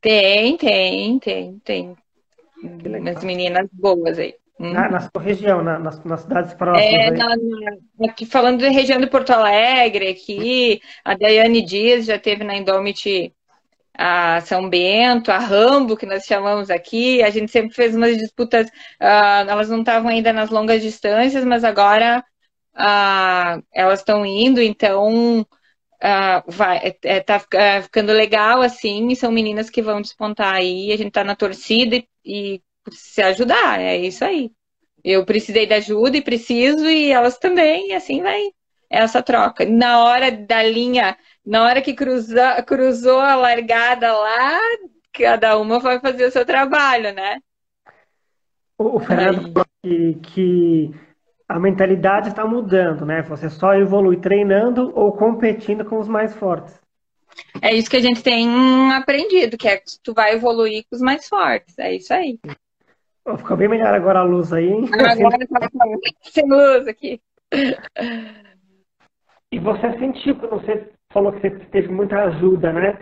[SPEAKER 2] Tem, tem, tem, tem. As meninas boas aí.
[SPEAKER 1] Na, na sua região, na, nas, nas cidades próximas.
[SPEAKER 2] É, na, aqui falando da região de Porto Alegre, aqui, a Daiane Dias já teve na Indomit a São Bento, a Rambo, que nós chamamos aqui. A gente sempre fez umas disputas, uh, elas não estavam ainda nas longas distâncias, mas agora uh, elas estão indo, então uh, vai, é, tá ficando legal assim, são meninas que vão despontar aí, a gente tá na torcida e, e se ajudar, é isso aí. Eu precisei de ajuda e preciso, e elas também, e assim vai essa troca. Na hora da linha na hora que cruza, cruzou a largada lá, cada uma vai fazer o seu trabalho, né?
[SPEAKER 1] O Fernando falou que, que a mentalidade está mudando, né? Você só evolui treinando ou competindo com os mais fortes.
[SPEAKER 2] É isso que a gente tem aprendido, que é que tu vai evoluir com os mais fortes. É isso aí.
[SPEAKER 1] Ficou bem melhor agora a luz aí, hein?
[SPEAKER 2] Agora [laughs] tá sem luz aqui.
[SPEAKER 1] E você sentiu quando você falou que você teve muita ajuda, né?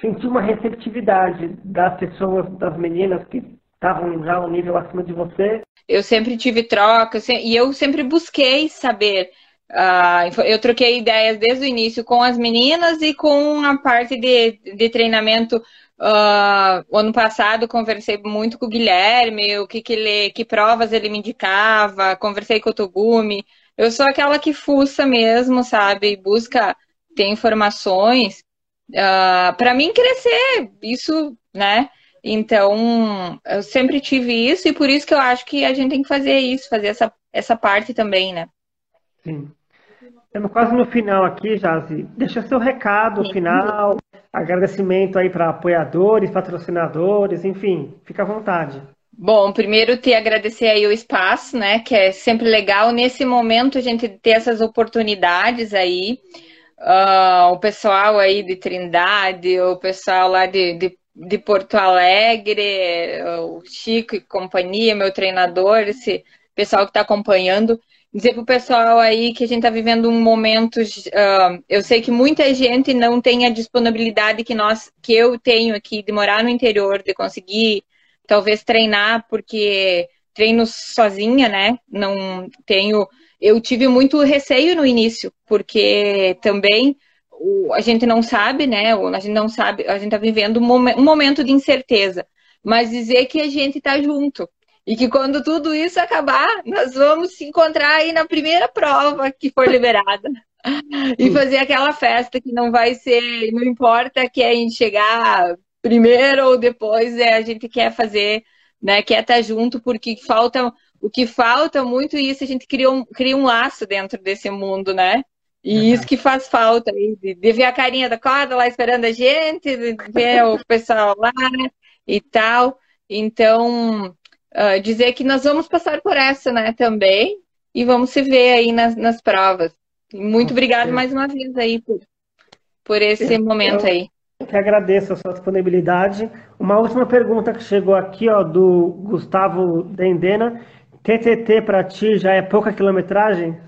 [SPEAKER 1] Sentiu uma receptividade das pessoas, das meninas que estavam já um nível acima de você?
[SPEAKER 2] Eu sempre tive troca e eu sempre busquei saber. Uh, eu troquei ideias desde o início com as meninas e com a parte de, de treinamento. Uh, ano passado conversei muito com o Guilherme, o que, que, ele, que provas ele me indicava, conversei com o Togumi. Eu sou aquela que fuça mesmo, sabe? Busca ter informações uh, ah, para mim crescer. Isso, né? Então, eu sempre tive isso e por isso que eu acho que a gente tem que fazer isso, fazer essa, essa parte também, né?
[SPEAKER 1] Sim. Estamos quase no final aqui, Jazi. Deixa seu recado Sim. final, agradecimento aí para apoiadores, patrocinadores, enfim, fica à vontade.
[SPEAKER 2] Bom, primeiro te agradecer aí o espaço, né? Que é sempre legal nesse momento a gente ter essas oportunidades aí. Uh, o pessoal aí de Trindade, o pessoal lá de, de, de, Porto Alegre, o Chico e companhia, meu treinador, esse pessoal que está acompanhando. Dizer para o pessoal aí que a gente está vivendo um momento. Uh, eu sei que muita gente não tem a disponibilidade que nós, que eu tenho aqui de morar no interior, de conseguir talvez treinar, porque treino sozinha, né? Não tenho eu tive muito receio no início, porque também a gente não sabe, né? A gente não sabe, a gente está vivendo um momento de incerteza. Mas dizer que a gente está junto. E que quando tudo isso acabar, nós vamos se encontrar aí na primeira prova que for liberada. [laughs] e fazer aquela festa que não vai ser, não importa que a gente chegar primeiro ou depois, é, a gente quer fazer, né? Quer estar junto, porque falta, o que falta muito isso, a gente cria um, cria um laço dentro desse mundo, né? E uhum. isso que faz falta, de, de ver a carinha da corda lá esperando a gente, de ver o pessoal lá e tal. Então, uh, dizer que nós vamos passar por essa, né, também, e vamos se ver aí nas, nas provas. Muito obrigado mais uma vez aí por, por esse eu, momento aí.
[SPEAKER 1] Eu que agradeço a sua disponibilidade. Uma última pergunta que chegou aqui, ó, do Gustavo Dendena. TTT para ti já é pouca quilometragem?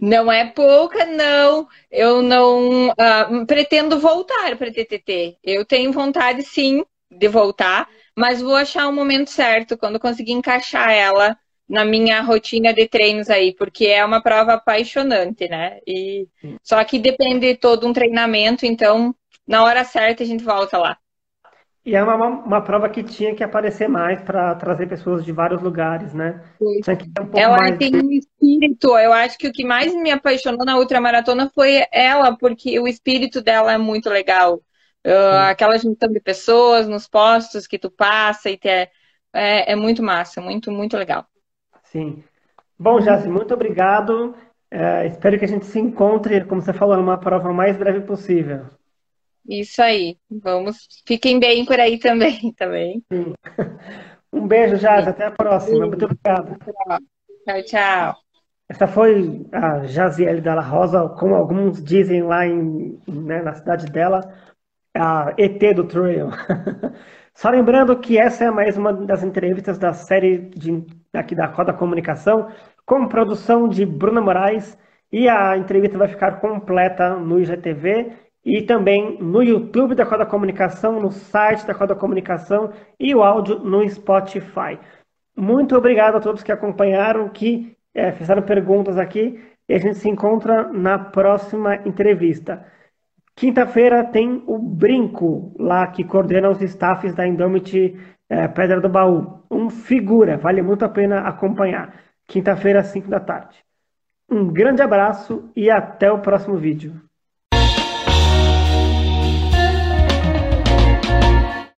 [SPEAKER 2] Não é pouca, não. Eu não uh, pretendo voltar para TTT. Eu tenho vontade, sim, de voltar, mas vou achar o momento certo quando conseguir encaixar ela na minha rotina de treinos aí, porque é uma prova apaixonante, né? E só que depende de todo um treinamento, então na hora certa a gente volta lá.
[SPEAKER 1] E é uma, uma prova que tinha que aparecer mais para trazer pessoas de vários lugares, né? Um
[SPEAKER 2] ela mais... tem um espírito. Eu acho que o que mais me apaixonou na ultramaratona foi ela, porque o espírito dela é muito legal. Uh, aquela junção de pessoas nos postos que tu passa e te, é, é, é muito massa, muito, muito legal.
[SPEAKER 1] Sim. Bom, Jassi, muito obrigado. É, espero que a gente se encontre, como você falou, numa prova mais breve possível.
[SPEAKER 2] Isso aí. Vamos. Fiquem bem por aí também. [laughs] também.
[SPEAKER 1] Sim. Um beijo, Jassi. Até a próxima. Muito obrigado.
[SPEAKER 2] Tchau, tchau.
[SPEAKER 1] Essa foi a Jaziele Dalla Rosa, como alguns dizem lá em, né, na cidade dela, a ET do Trail. [laughs] Só lembrando que essa é mais uma das entrevistas da série de, aqui da Coda Comunicação, com produção de Bruna Moraes, e a entrevista vai ficar completa no IGTV e também no YouTube da Coda Comunicação, no site da Coda Comunicação e o áudio no Spotify. Muito obrigado a todos que acompanharam, que é, fizeram perguntas aqui, e a gente se encontra na próxima entrevista. Quinta-feira tem o Brinco, lá que coordena os staffs da Indomit é, Pedra do Baú. Um figura, vale muito a pena acompanhar. Quinta-feira, às 5 da tarde. Um grande abraço e até o próximo vídeo.